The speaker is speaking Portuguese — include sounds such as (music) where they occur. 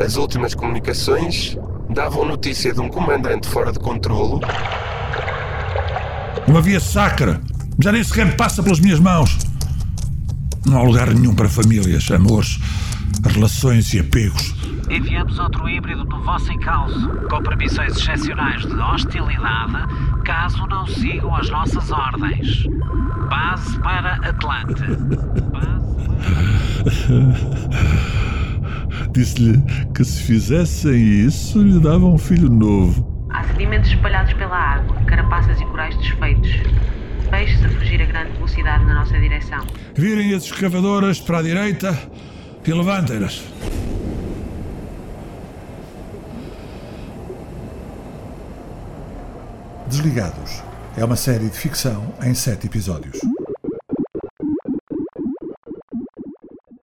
As últimas comunicações davam notícia de um comandante fora de controlo. Uma via sacra. Já nem sequer passa pelas minhas mãos. Não há lugar nenhum para famílias, amores, relações e apegos. Enviamos outro híbrido do vosso encalço, com permissões excepcionais de hostilidade, caso não sigam as nossas ordens. Base para Atlante. Base (laughs) para... Disse-lhe que se fizessem isso, lhe dava um filho novo. Há sedimentos espalhados pela água, carapaças e corais desfeitos. Peixes a fugir a grande velocidade na nossa direção. Virem as escavadoras para a direita e levantem-nas. Desligados é uma série de ficção em sete episódios.